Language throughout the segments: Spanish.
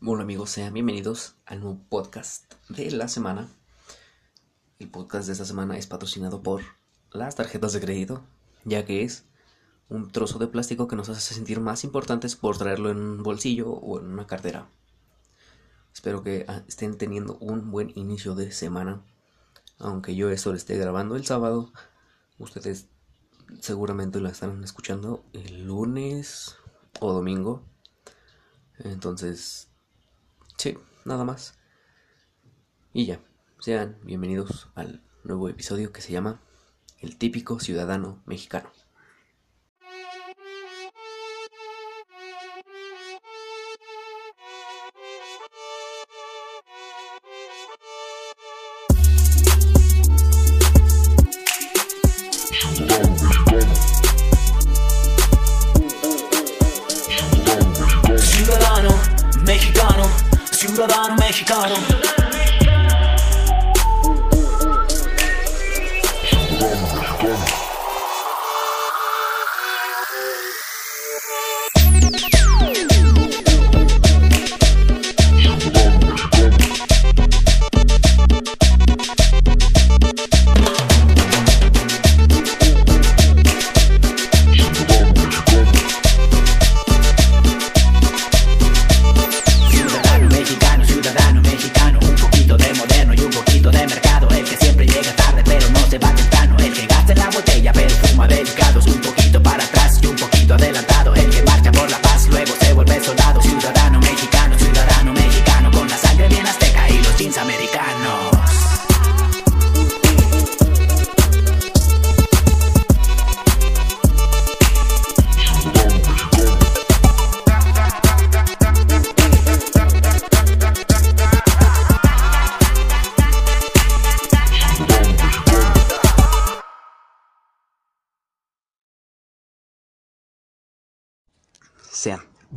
Bueno amigos, sean bienvenidos al nuevo podcast de la semana. El podcast de esta semana es patrocinado por las tarjetas de crédito, ya que es un trozo de plástico que nos hace sentir más importantes por traerlo en un bolsillo o en una cartera. Espero que ah, estén teniendo un buen inicio de semana. Aunque yo esto lo esté grabando el sábado, ustedes seguramente lo estarán escuchando el lunes o domingo. Entonces, sí, nada más. Y ya, sean bienvenidos al nuevo episodio que se llama El típico ciudadano mexicano.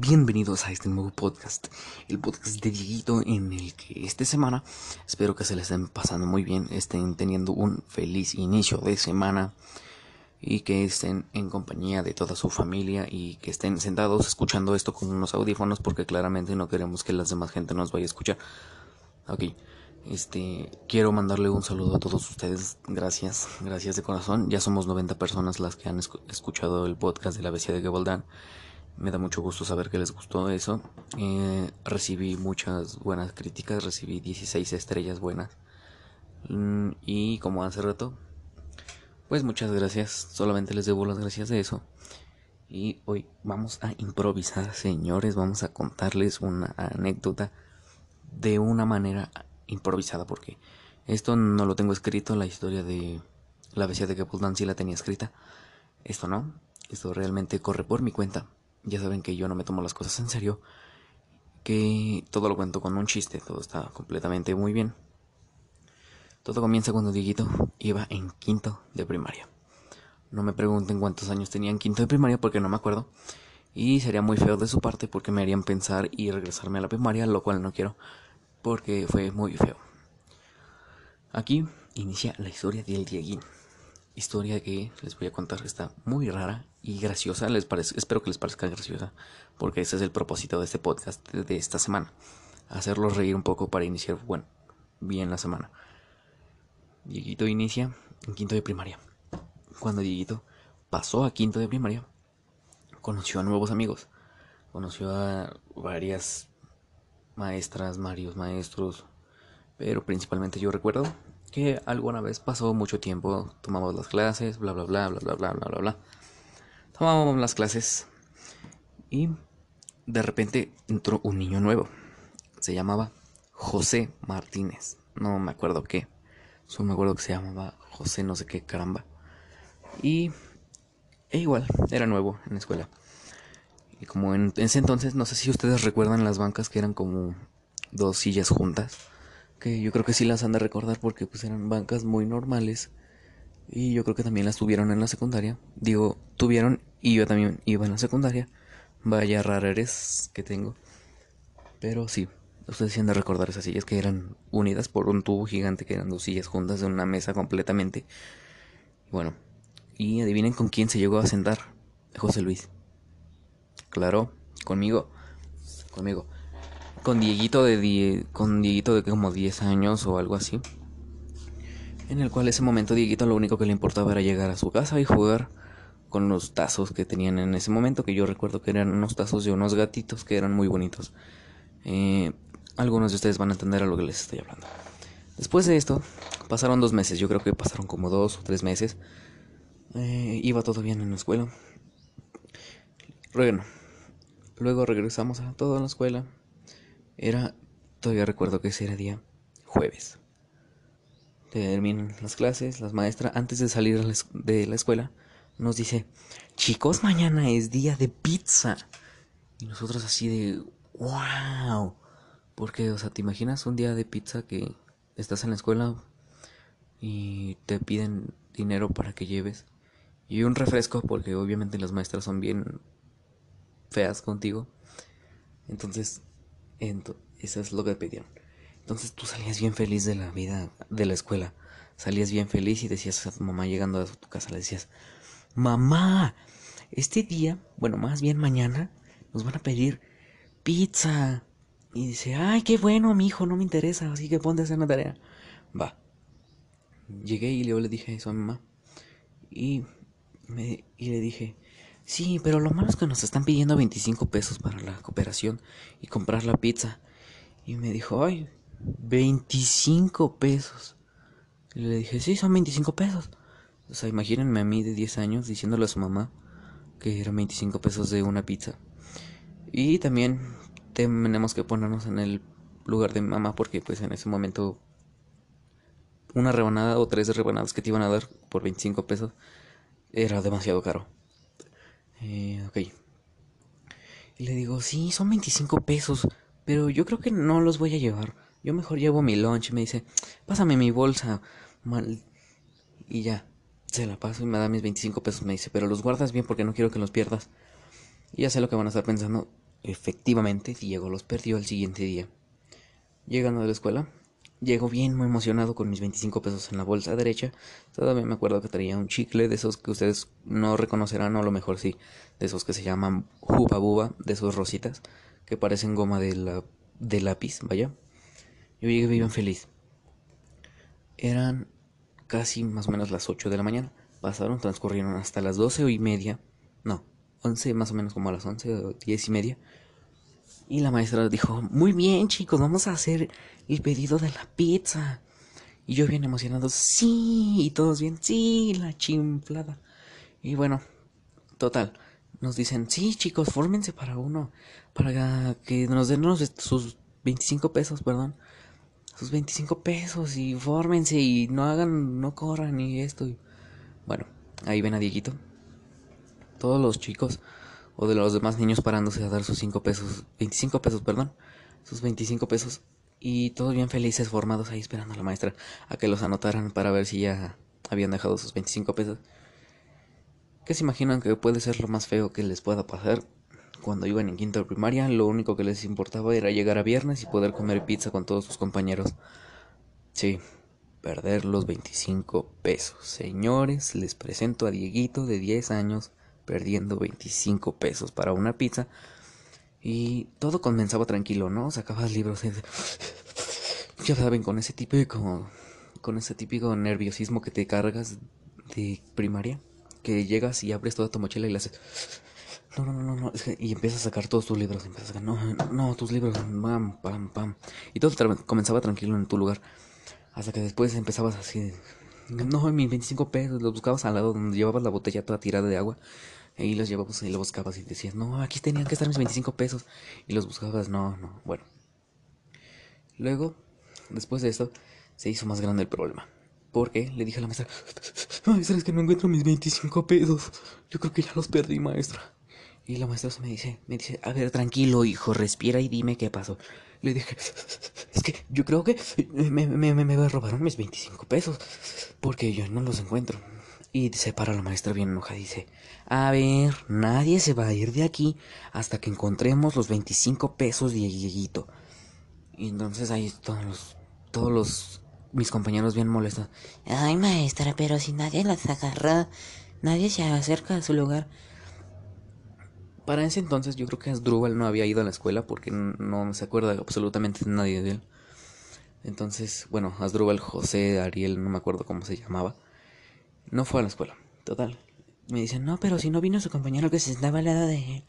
Bienvenidos a este nuevo podcast, el podcast de Dieguito en el que esta semana espero que se les estén pasando muy bien, estén teniendo un feliz inicio de semana y que estén en compañía de toda su familia y que estén sentados escuchando esto con unos audífonos porque claramente no queremos que las demás gente nos vaya a escuchar. Ok, este, quiero mandarle un saludo a todos ustedes, gracias, gracias de corazón. Ya somos 90 personas las que han escu- escuchado el podcast de la bestia de Gabaldán. Me da mucho gusto saber que les gustó eso. Eh, recibí muchas buenas críticas, recibí 16 estrellas buenas. Mm, y como hace rato, pues muchas gracias, solamente les debo las gracias de eso. Y hoy vamos a improvisar, señores, vamos a contarles una anécdota de una manera improvisada porque esto no lo tengo escrito, la historia de la bestia de Gabaldán sí la tenía escrita. Esto no, esto realmente corre por mi cuenta. Ya saben que yo no me tomo las cosas en serio, que todo lo cuento con un chiste, todo está completamente muy bien. Todo comienza cuando Dieguito iba en quinto de primaria. No me pregunten cuántos años tenía en quinto de primaria porque no me acuerdo. Y sería muy feo de su parte porque me harían pensar y regresarme a la primaria, lo cual no quiero porque fue muy feo. Aquí inicia la historia del Dieguín. Historia que les voy a contar está muy rara y graciosa. Les parece, espero que les parezca graciosa porque ese es el propósito de este podcast de, esta semana. Hacerlos reír un poco para iniciar, bueno, bien la semana. Dieguito inicia en quinto de primaria. Cuando Dieguito pasó a quinto de primaria, conoció a nuevos amigos. Conoció a varias maestras, varios maestros, pero principalmente yo recuerdo que alguna vez pasó mucho tiempo, tomamos las clases, bla bla bla bla bla bla bla bla bla. Tomábamos las clases y de repente entró un niño nuevo. Se llamaba José Martínez. No me acuerdo qué. Solo me acuerdo que se llamaba José no sé qué caramba. Y e igual, era nuevo en la escuela. Y como en ese entonces, no sé si ustedes recuerdan las bancas que eran como dos sillas juntas. Que yo creo que sí las han de recordar porque pues eran bancas muy normales. Y yo creo que también las tuvieron en la secundaria. Digo, tuvieron y yo también iba en la secundaria. Vaya rareres que tengo. Pero sí, ustedes han de recordar esas sillas que eran unidas por un tubo gigante, que eran dos sillas juntas en una mesa completamente. Bueno, y adivinen con quién se llegó a sentar. José Luis. Claro, conmigo. Conmigo. con Dieguito de die- con Dieguito de como 10 años o algo así. En el cual ese momento Dieguito lo único que le importaba era llegar a su casa y jugar con los tazos que tenían en ese momento, que yo recuerdo que eran unos tazos de unos gatitos que eran muy bonitos. Eh, algunos de ustedes van a entender a lo que les estoy hablando. Después de esto, pasaron dos meses, yo creo que pasaron como dos o tres meses. Eh, iba todo bien en la escuela. Bueno, luego regresamos a toda la escuela. Era, todavía recuerdo que ese era día jueves. Terminan las clases, las maestras, antes de salir de la es- de la escuela, nos dice, chicos, mañana es día de pizza. Y nosotros así de, wow. Porque, o sea, ¿te imaginas un día de pizza que estás en la escuela y te piden dinero para que lleves? Y un refresco, porque obviamente las maestras son bien feas contigo. Entonces, ento- eso es lo que pedían. Entonces tú salías bien feliz de la vida, de la escuela. Salías bien feliz y decías a tu mamá llegando a tu casa, le decías, mamá, este día, bueno, más bien mañana, nos van a pedir pizza. Y dice, ay, qué bueno, mi hijo, no me interesa, así que ponte a hacer la tarea. Va. Llegué y le dije eso a mamá. Y, me, y le dije, sí, pero lo malo es que nos están pidiendo 25 pesos para la cooperación y comprar la pizza. Y me dijo, ay, 25 pesos. Y le dije, sí, son 25 pesos. O sea, imagínense a mí de 10 años diciéndole a su mamá que eran 25 pesos de una pizza. Y también tenemos que ponernos en el lugar de mi mamá porque pues en ese momento una rebanada o tres rebanadas que te iban a dar por 25 pesos era demasiado caro. Eh, ok. Y le digo, sí, son 25 pesos, pero yo creo que no los voy a llevar. Yo mejor llevo mi lunch. Y me dice, pásame mi bolsa. Mal. Y ya, se la paso y me da mis 25 pesos. Me dice, pero los guardas bien porque no quiero que los pierdas. Y ya sé lo que van a estar pensando. Efectivamente, Diego los perdió el siguiente día. Llegando de la escuela, llego bien muy emocionado con mis 25 pesos en la bolsa derecha. Todavía me acuerdo que traía un chicle de esos que ustedes no reconocerán, o a lo mejor sí, de esos que se llaman Juba Buba, de esos rositas, que parecen goma de, la, de lápiz, vaya. Yo llegué bien feliz. Eran casi más o menos las 8 de la mañana. Pasaron, transcurrieron hasta las 12 y media. No, 11 más o menos como a las 11 o 10 y media. Y la maestra dijo, muy bien chicos, vamos a hacer el pedido de la pizza. Y yo bien emocionado, sí, y todos bien, sí, la chimplada. Y bueno, total, nos dicen, sí chicos, fórmense para uno, para que nos den sus 25 pesos, perdón. Sus 25 pesos y fórmense y no hagan, no corran y esto. y- Bueno, ahí ven a Dieguito. Todos los chicos o de los demás niños parándose a dar sus 5 pesos, 25 pesos, perdón, sus 25 pesos y todos bien felices formados ahí esperando a la maestra a que los anotaran para ver si ya habían dejado sus 25 pesos. ¿Qué se imaginan que puede ser lo más feo que les pueda pasar? Cuando iban en quinto de primaria, lo único que les importaba era llegar a viernes y poder comer pizza con todos sus compañeros. Sí, perder los 25 pesos. Señores, les presento a Dieguito de 10 años perdiendo 25 pesos para una pizza. Y todo comenzaba tranquilo, ¿no? Sacabas libros. y- Ya saben, con ese típico. Con ese típico nerviosismo que te cargas de primaria. Que llegas y abres toda tu mochila y la haces. No, no, no, no, es que- y empiezas a sacar todos tus libros. Empiezas a sacar, no, no, tus libros. Pam, pam, pam. Y todo comenzaba tranquilo en tu lugar. Hasta que después empezabas así. No, mis 25 pesos. Los buscabas al lado donde llevabas la botella toda tirada de agua. Y los llevabas y los buscabas y decías, no, aquí tenían que estar mis 25 pesos. Y los buscabas, no, no, bueno. Luego, después de esto, se hizo más grande el problema. Porque le dije a la maestra, maestra, es que no encuentro mis 25 pesos. Yo creo que ya los perdí, maestra. Y la maestra me dice, me dice, a ver, tranquilo, hijo, respira y dime qué pasó. Le dije, es que yo creo que me, me, me, me robaron mis 25 pesos. Porque yo no los encuentro. Y se para la maestra bien enojada dice, a ver, nadie se va a ir de aquí hasta que encontremos los 25 pesos de Dieguito. Y entonces ahí todos los, todos los, mis compañeros bien molestos. Ay, maestra, pero si nadie las agarra, nadie se acerca a su lugar. Para ese entonces yo creo que Asdrúbal no había ido a la escuela porque no se acuerda absolutamente nadie de él. Entonces, bueno, Asdrúbal José, Ariel, no me acuerdo cómo se llamaba, no fue a la escuela. Total. Me dicen, no, pero si no vino su compañero que se estaba al lado de él.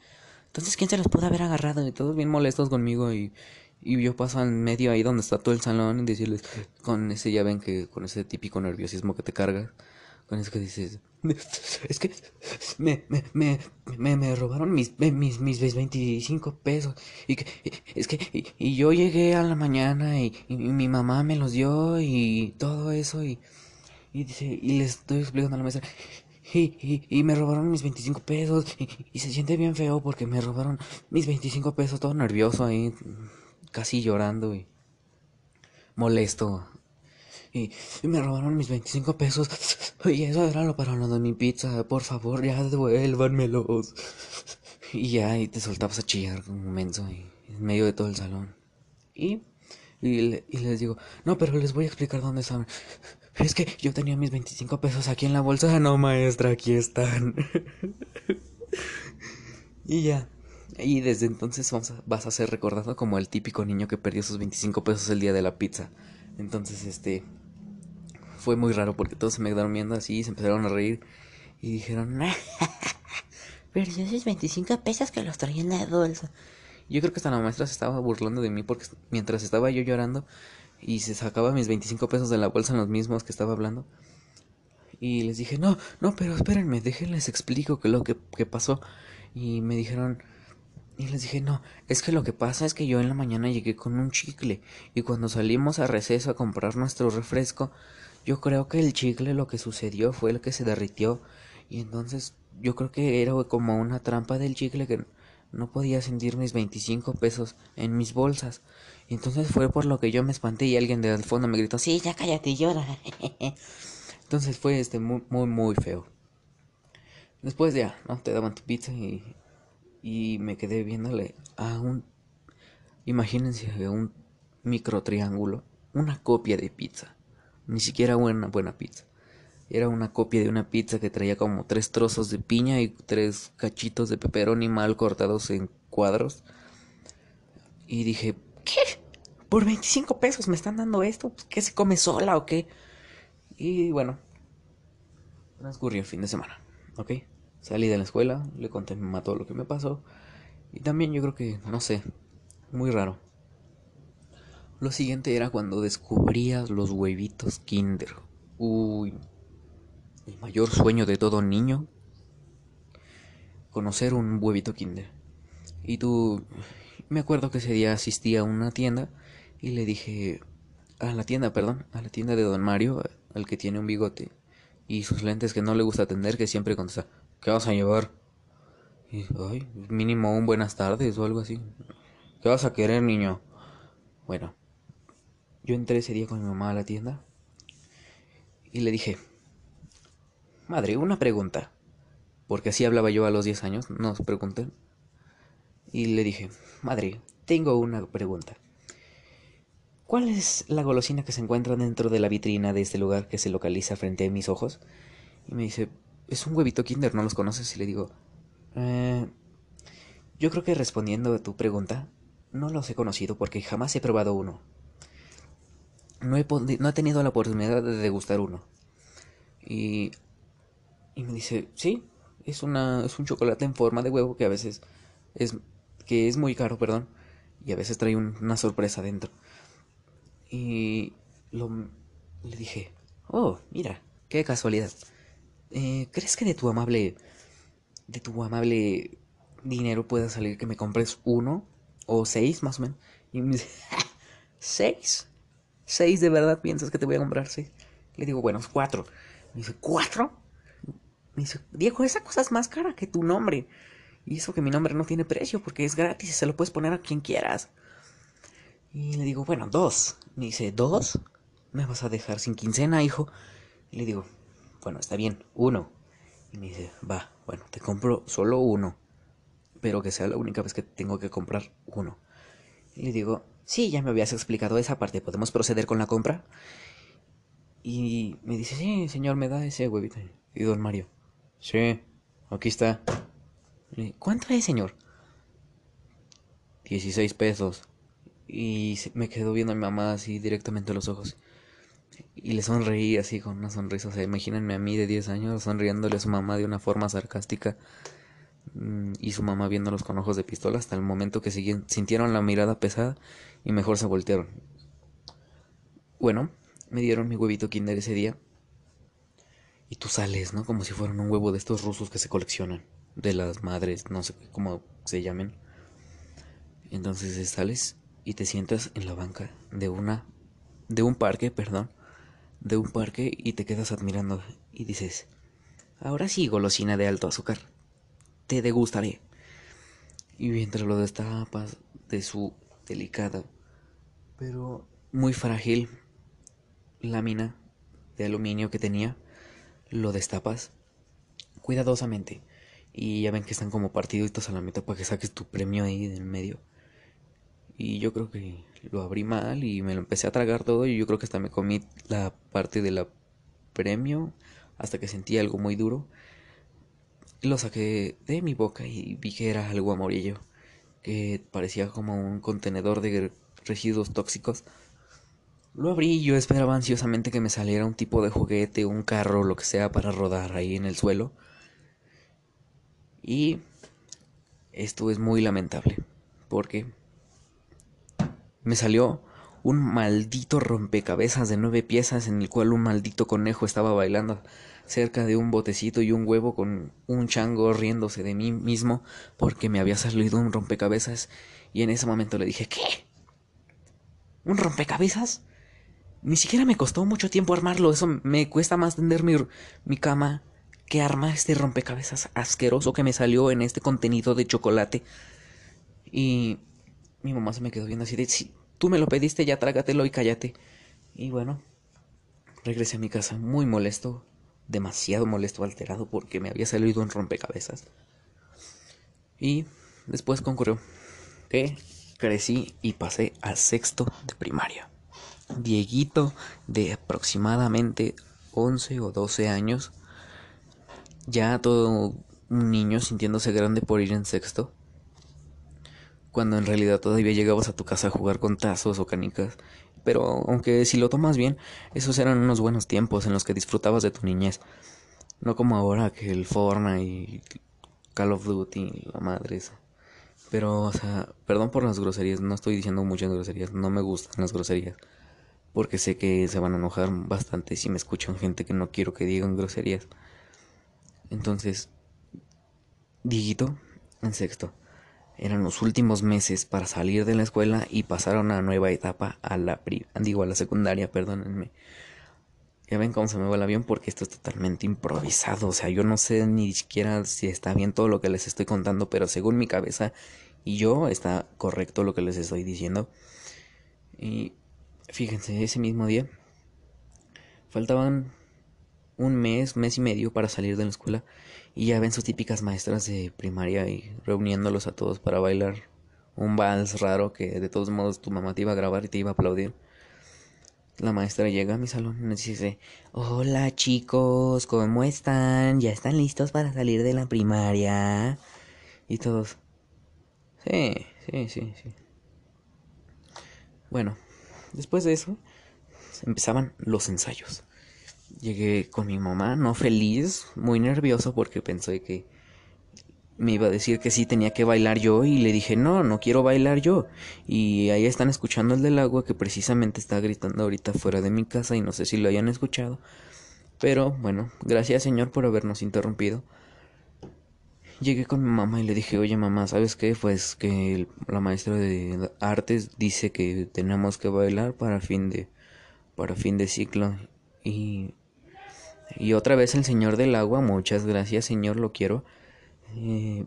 Entonces, ¿quién se los pudo haber agarrado? Y todos bien molestos conmigo y, y yo paso en medio ahí donde está todo el salón y decirles, con ese, ya ven que, con ese típico nerviosismo que te cargas, con eso que dices, es que me, me, me, me, me robaron mis, mis, mis 25 pesos. Y que, es que, y, yo llegué a la mañana y, y, mi mamá me los dio y todo eso y, y dice, y les estoy explicando a la maestra. Y, y, me robaron mis 25 pesos y, y, se siente bien feo porque me robaron mis 25 pesos, todo nervioso ahí, casi llorando y molesto y, me robaron mis 25 pesos. Y eso era lo para lo de mi pizza. Por favor, ya devuélvanmelos. Y ya, y te soltabas a chillar como un menso en medio de todo el salón. Y, y, y, les digo, no, pero les voy a explicar dónde están. Es que yo tenía mis 25 pesos aquí en la bolsa. No, maestra, aquí están. y ya. Y desde entonces vas a ser recordado como el típico niño que perdió sus 25 pesos el día de la pizza. Entonces, este, fue muy raro porque todos se me quedaron viendo así y se empezaron a reír y dijeron, perdió esos 25 pesos que los traía en la bolsa. Yo creo que hasta la maestra se estaba burlando de mí porque mientras estaba yo llorando y se sacaba mis 25 pesos de la bolsa en los mismos que estaba hablando. Y les dije, no, no, pero espérenme, déjenles explico que lo que, que pasó. Y me dijeron, y les dije, no, es que lo que pasa es que yo en la mañana llegué con un chicle y cuando salimos a receso a comprar nuestro refresco, yo creo que el chicle lo que sucedió fue el que se derritió y entonces yo creo que era como una trampa del chicle que no podía sentir mis 25 pesos en mis bolsas. Y entonces fue por lo que yo me espanté y alguien de al fondo me gritó, sí, ya cállate y llora. entonces fue este muy, muy, muy feo. Después ya, ¿no? Te daban tu pizza y, y me quedé viéndole a un, imagínense, un micro triángulo, una copia de pizza. Ni siquiera una buena pizza. Era una copia de una pizza que traía como tres trozos de piña y tres cachitos de pepperoni mal cortados en cuadros. Y dije, ¿qué? ¿Por 25 pesos me están dando esto? Pues, ¿Qué se come sola o qué? Y bueno, transcurrió el fin de semana, ¿ok? Salí de la escuela, le conté a mi mamá todo lo que me pasó. Y también yo creo que, no sé, muy raro. Lo siguiente era cuando descubrías los huevitos Kinder. Uy, el mayor sueño de todo niño. Conocer un huevito Kinder. Y tú, me acuerdo que ese día asistí a una tienda y le dije, a la tienda, perdón, a la tienda de Don Mario, al que tiene un bigote y sus lentes que no le gusta atender, que siempre contesta, ¿qué vas a llevar? Y, ay, mínimo un buenas tardes o algo así. ¿Qué vas a querer, niño? Bueno, yo entré ese día con mi mamá a la tienda y le dije, madre, una pregunta. Porque así hablaba yo a los 10 años, no se pregunten. Y le dije, madre, tengo una pregunta. ¿Cuál es la golosina que se encuentra dentro de la vitrina de este lugar que se localiza frente a mis ojos? Y me dice, es un huevito Kinder, ¿no los conoces? Y le digo, eh, yo creo que respondiendo a tu pregunta, no los he conocido porque jamás he probado uno no he, no he tenido la oportunidad de degustar uno. Y, y me dice, sí, es, una, es un chocolate en forma de huevo que a veces es, que es muy caro, perdón, y a veces trae una sorpresa dentro. Y lo, le dije, oh, mira, qué casualidad. Eh, ¿Crees que de tu amable, de tu amable dinero pueda salir que me compres uno o seis más o menos? Y me dice, ¿seis? ¿Seis de verdad piensas que te voy a comprar seis? Le digo, bueno, cuatro. Me dice, ¿cuatro? Me dice, Diego, esa cosa es más cara que tu nombre. Y eso que mi nombre no tiene precio porque es gratis y se lo puedes poner a quien quieras. Y le digo, bueno, dos. Me dice, ¿dos? ¿Me vas a dejar sin quincena, hijo? Y le digo, bueno, está bien, uno. Y me dice, va, bueno, te compro solo uno. Pero que sea la única vez que tengo que comprar uno. Y le digo, Sí, ya me habías explicado esa parte. ¿Podemos proceder con la compra? Y me dice, sí, señor, me da ese huevito. Y don Mario, sí, aquí está. ¿Cuánto es, señor? 16 pesos. Y me quedó viendo a mi mamá así directamente a los ojos. Y le sonreí así con una sonrisa. O sea, imagínense a mí de 10 años sonriéndole a su mamá de una forma sarcástica. Mm, y su mamá viéndolos con ojos de pistola hasta el momento que sintieron la mirada pesada y mejor se voltearon. Bueno, me dieron mi huevito kinder ese día. Y tú sales, ¿no? Como si fueran un huevo de estos rusos que se coleccionan. De las madres, no sé cómo se llamen. Entonces sales y te sientas en la banca de una de un parque, perdón, de un parque y te quedas admirando y dices, ahora sí golosina de alto azúcar, te degustaré. Y mientras lo destapas de su delicada, pero muy frágil lámina de aluminio que tenía, lo destapas cuidadosamente y ya ven que están como partiditos a la mitad para que saques tu premio ahí del medio. Y yo creo que lo abrí mal y me lo empecé a tragar todo y yo creo que hasta me comí la parte de la premio hasta que sentí algo muy duro. Lo saqué de mi boca y vi que era algo amarillo, que parecía como un contenedor de residuos tóxicos. Lo abrí y yo esperaba ansiosamente que me saliera un tipo de juguete, un carro, lo que sea para rodar ahí en el suelo. Y esto es muy lamentable, porque me salió un maldito rompecabezas de nueve piezas en el cual un maldito conejo estaba bailando cerca de un botecito y un huevo con un chango riéndose de mí mismo porque me había salido un rompecabezas y en ese momento le dije ¿qué? ¿Un rompecabezas? Ni siquiera me costó mucho tiempo armarlo, eso me cuesta más tender mi, mi cama que arma este rompecabezas asqueroso que me salió en este contenido de chocolate. Y mi mamá se me quedó viendo así de, tú me lo pediste, ya trágatelo y cállate. Y bueno, regresé a mi casa muy molesto, demasiado molesto, alterado, porque me había salido un rompecabezas. Y después concurrió que crecí y pasé al sexto de primaria. Dieguito, de aproximadamente 11 o 12 años, ya todo un niño sintiéndose grande por ir en sexto, cuando en realidad todavía llegabas a tu casa a jugar con tazos o canicas. Pero aunque si lo tomas bien, esos eran unos buenos tiempos en los que disfrutabas de tu niñez. No como ahora que el Fortnite y Call of Duty, la madre esa. Pero, o sea, perdón por las groserías, no estoy diciendo muchas groserías, no me gustan las groserías. Porque sé que se van a enojar bastante si me escuchan gente que no quiero que digan groserías. Entonces, Diguito, en sexto. Eran los últimos meses para salir de la escuela y pasar a una nueva etapa a la digo a la secundaria, perdónenme. Ya ven cómo se me va el avión porque esto es totalmente improvisado, o sea, yo no sé ni siquiera si está bien todo lo que les estoy contando, pero según mi cabeza y yo está correcto lo que les estoy diciendo. Y fíjense, ese mismo día faltaban un mes, mes y medio para salir de la escuela y ya ven sus típicas maestras de primaria y reuniéndolos a todos para bailar un vals raro que de todos modos tu mamá te iba a grabar y te iba a aplaudir. La maestra llega a mi salón y dice, hola chicos, ¿cómo están? ¿Ya están listos para salir de la primaria? Y todos, sí, sí, sí, sí. Bueno, después de eso empezaban los ensayos. Llegué con mi mamá, no feliz, muy nervioso porque pensé que me iba a decir que sí tenía que bailar yo y le dije no, no quiero bailar yo. Y ahí están escuchando el del agua que precisamente está gritando ahorita fuera de mi casa y no sé si lo hayan escuchado. Pero bueno, gracias señor por habernos interrumpido. Llegué con mi mamá y le dije, oye mamá, ¿sabes qué? Pues que la maestra de artes dice que tenemos que bailar para fin de, para fin de ciclo. Y y otra vez el señor del agua, muchas gracias señor, lo quiero. Eh,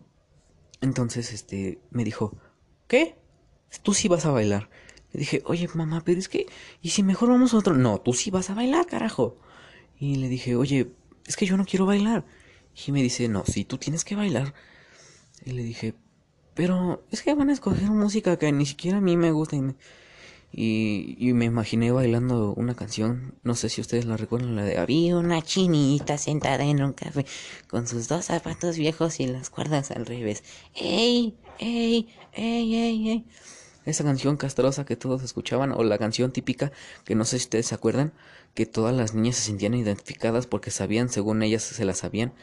entonces, este, me dijo, ¿qué? Tú sí vas a bailar. Le dije, oye mamá, pero es que, ¿y si mejor vamos a otro? No, tú sí vas a bailar, carajo. Y le dije, oye, es que yo no quiero bailar. Y me dice, no, sí, tú tienes que bailar. Y le dije, pero es que van a escoger música que ni siquiera a mí me gusta. Y, Y, me imaginé bailando una canción, no sé si ustedes la recuerdan, la de Había una chinita sentada en un café con sus dos zapatos viejos y las cuerdas al revés. ¡Ey! ¡Ey! ¡Ey! ¡Ey! ¡Ey! Esa canción castrosa que todos escuchaban, o la canción típica que no sé si ustedes se acuerdan, que todas las niñas se sentían identificadas porque sabían, según ellas se la sabían,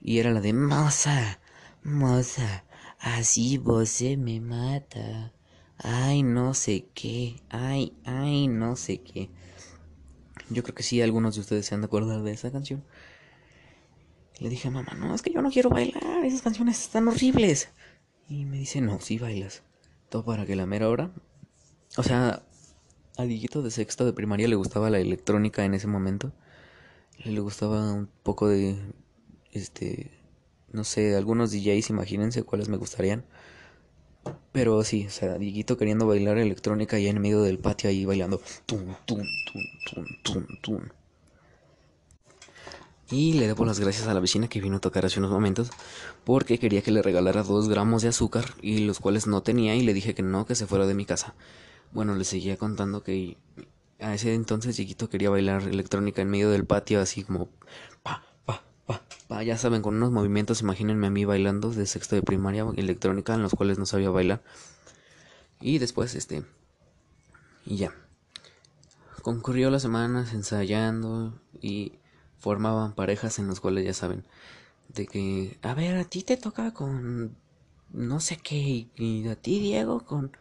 y era la de Moza, Moza, así vos se me mata. Ay, no sé qué. Ay, ay, no sé qué. Yo creo que sí, algunos de ustedes se han de acordar de esa canción. Le dije a mamá, no, es que yo no quiero bailar, esas canciones están horribles. Y me dice, no, sí bailas. Todo para que la mera hora. O sea, a Diguito de sexto de primaria le gustaba la electrónica en ese momento. Le gustaba un poco de, este, no sé, algunos DJs, imagínense cuáles me gustarían. Pero sí, o sea, Dieguito queriendo bailar electrónica y en medio del patio ahí bailando. Tum, tum, tum, tum, tum. Y le debo las gracias a la vecina que vino a tocar hace unos momentos porque quería que le regalara dos gramos de azúcar y los cuales no tenía y le dije que no, que se fuera de mi casa. Bueno, le seguía contando que a ese entonces Dieguito quería bailar electrónica en medio del patio así como pa, ya saben, con unos movimientos, imagínense a mí bailando de sexto de primaria electrónica en los cuales no sabía bailar. Y después, este, y ya. Concurrió las semanas ensayando y formaban parejas en los cuales ya saben, de que, a ver, a ti te toca con no sé qué, y a ti Diego con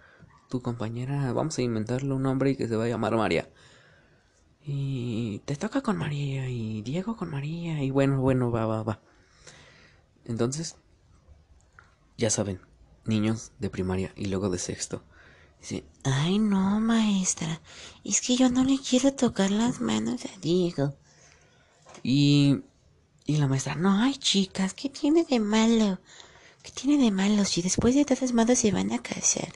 tu compañera, vamos a inventarle un nombre y que se va a llamar María. Y te toca con María y Diego con María y bueno, bueno, va, va, va. Entonces, ya saben, niños de primaria y luego de sexto. Dice, ay no, maestra, es que yo no le quiero tocar las manos a Diego. Y, y la maestra, no, ay chicas, ¿qué tiene de malo? ¿Qué tiene de malo si después de todas modos se van a casar?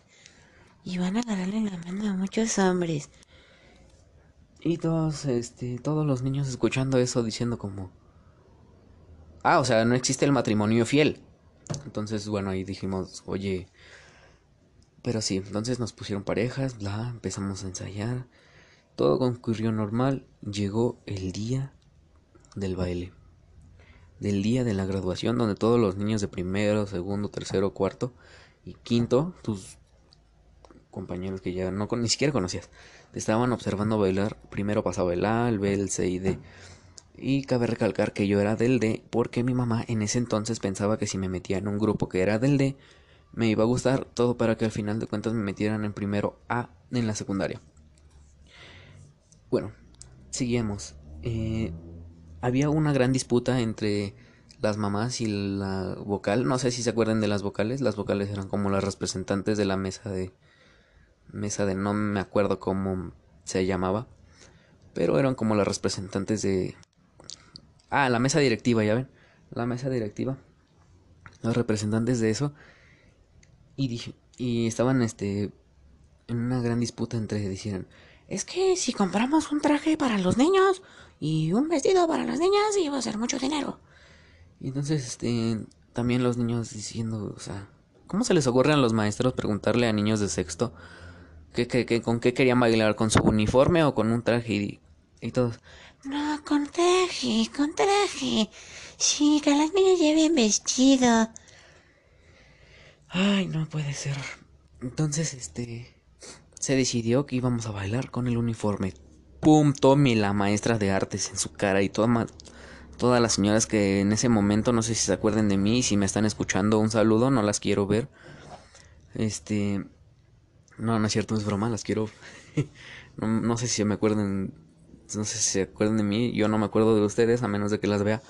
Y van a agarrarle la mano a muchos hombres. Y todos, este, todos los niños escuchando eso diciendo como... Ah, o sea, no existe el matrimonio fiel. Entonces, bueno, ahí dijimos, oye... Pero sí, entonces nos pusieron parejas, bla, empezamos a ensayar. Todo concurrió normal. Llegó el día del baile. Del día de la graduación, donde todos los niños de primero, segundo, tercero, cuarto y quinto, tus compañeros que ya no ni siquiera conocías, estaban observando bailar. Primero pasaba el A, el B, el C y D. Y cabe recalcar que yo era del D porque mi mamá en ese entonces pensaba que si me metía en un grupo que era del D, me iba a gustar todo para que al final de cuentas me metieran en primero A en la secundaria. Bueno, seguimos. Eh, había una gran disputa entre las mamás y la vocal. No sé si se acuerdan de las vocales. Las vocales eran como las representantes de la mesa de... Mesa de... No me acuerdo cómo se llamaba. Pero eran como las representantes de... Ah, la mesa directiva, ya ven. La mesa directiva. Los representantes de eso. Y, dije, y estaban este en una gran disputa entre decían, es que si compramos un traje para los niños y un vestido para las niñas iba a ser mucho dinero. Y entonces este también los niños diciendo, o sea, ¿cómo se les ocurre a los maestros preguntarle a niños de sexto que, que, con qué querían bailar, con su uniforme o con un traje y, y todos? No, con traje, con traje. Sí, que las niñas lleven vestido. Ay, no puede ser. Entonces, este, se decidió que íbamos a bailar con el uniforme. Pum, Tommy, la maestra de artes en su cara y toda, todas las señoras que en ese momento, no sé si se acuerden de mí, si me están escuchando, un saludo, no las quiero ver. Este, no, no es cierto, no es broma, las quiero. no, no sé si me acuerden, no sé si se acuerdan de mí, yo no me acuerdo de ustedes a menos de que las vea.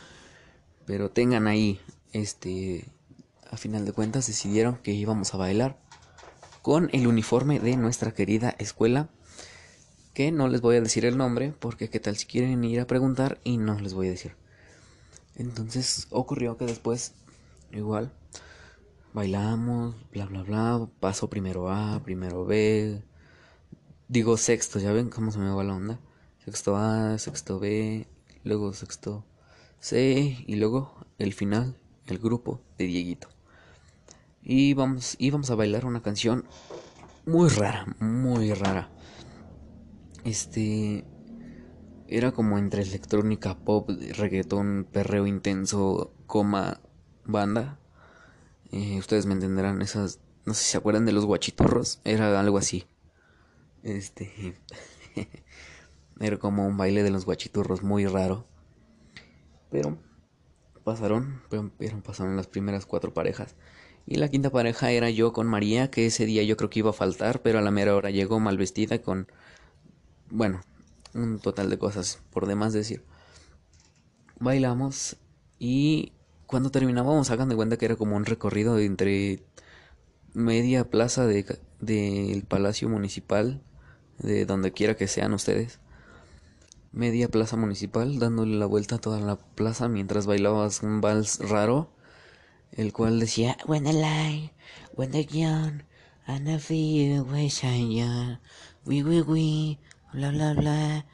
Pero tengan ahí, este, a final de cuentas decidieron que íbamos a bailar con el uniforme de nuestra querida escuela que no les voy a decir el nombre porque qué tal si quieren ir a preguntar y no les voy a decir entonces ocurrió que después igual bailamos bla bla bla paso primero A primero B digo sexto ya ven cómo se me va la onda sexto A sexto B luego sexto C y luego el final el grupo de Dieguito y vamos, íbamos a bailar una canción muy rara, muy rara. Este era como entre electrónica, pop, reggaetón, perreo intenso, coma, banda. Eh, ustedes me entenderán, esas, no sé si se acuerdan de los guachiturros, era algo así. Este, era como un baile de los guachiturros muy raro. Pero pasaron, pasaron las primeras cuatro parejas. Y la quinta pareja era yo con María, que ese día yo creo que iba a faltar, pero a la mera hora llegó mal vestida con, bueno, un total de cosas, por demás decir. Bailamos y cuando terminábamos, hagan de cuenta que era como un recorrido entre media plaza del de, Palacio Municipal, de donde quiera que sean ustedes. Media plaza municipal, dándole la vuelta a toda la plaza mientras bailabas un vals raro, el cual decía When the light, when the young, and young, we we we, bla bla bla.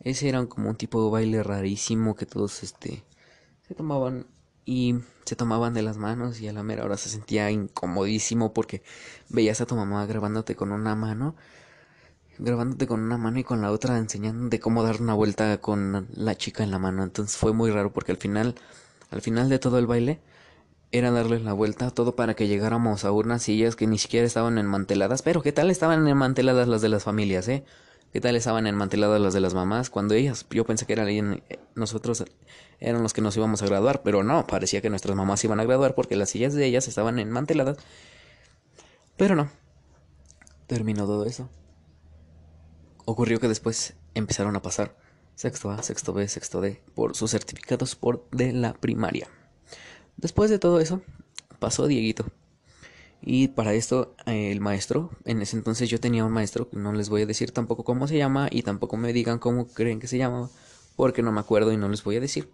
Ese era como un tipo de baile rarísimo que todos este se tomaban y se tomaban de las manos y a la mera hora se sentía incomodísimo porque veías a tu mamá grabándote con una mano, grabándote con una mano y con la otra enseñándote cómo dar una vuelta con la chica en la mano. Entonces fue muy raro porque al final, al final de todo el baile, era darles la vuelta, todo para que llegáramos a unas sillas que ni siquiera estaban enmanteladas, pero ¿qué tal estaban enmanteladas las de las familias, eh? ¿Qué tal estaban enmanteladas las de las mamás? Cuando ellas, yo pensé que eran nosotros eran los que nos íbamos a graduar, pero no, parecía que nuestras mamás iban a graduar porque las sillas de ellas estaban enmanteladas. Pero no. Terminó todo eso. Ocurrió que después empezaron a pasar sexto A, sexto B, sexto D por sus certificados por de la primaria. Después de todo eso, pasó Dieguito. Y para esto el maestro, en ese entonces yo tenía un maestro, no les voy a decir tampoco cómo se llama y tampoco me digan cómo creen que se llama, porque no me acuerdo y no les voy a decir.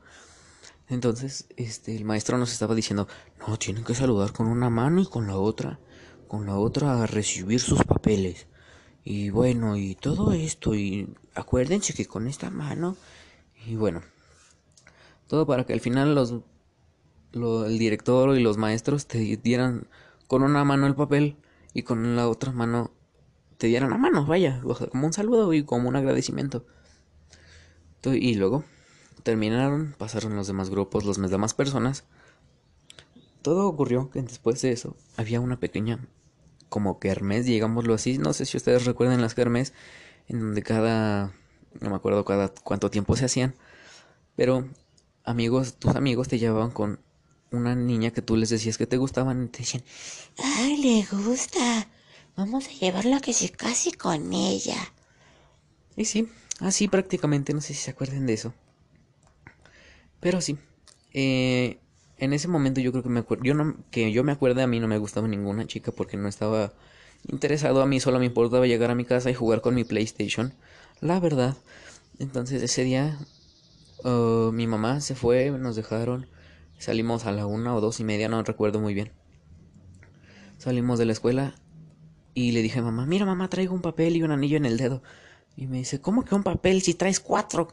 Entonces, este, el maestro nos estaba diciendo, no, tienen que saludar con una mano y con la otra, con la otra a recibir sus papeles. Y bueno, y todo esto, y acuérdense que con esta mano, y bueno, todo para que al final los, el director y los maestros te dieran con una mano el papel y con la otra mano te dieran la mano, vaya, como un saludo y como un agradecimiento. Y luego terminaron, pasaron los demás grupos, los demás personas. Todo ocurrió que después de eso había una pequeña como kermés, digámoslo así. No sé si ustedes recuerdan las kermés, en donde cada, no me acuerdo cada cuánto tiempo se hacían, pero amigos, tus amigos te llevaban con una niña que tú les decías que te gustaban y te decían, ay, le gusta, vamos a llevarla que se case con ella. Y sí, así prácticamente, no sé si se acuerdan de eso. Pero sí, eh, en ese momento yo creo que me acuerdo, yo no, que yo me acuerde a mí no me gustaba ninguna chica porque no estaba interesado, a mí solo me importaba llegar a mi casa y jugar con mi PlayStation, la verdad. Entonces ese día uh, mi mamá se fue, nos dejaron Salimos a la una o dos y media, no recuerdo muy bien. Salimos de la escuela y le dije a mamá, mira mamá, traigo un papel y un anillo en el dedo. Y me dice, ¿cómo que un papel si traes cuatro?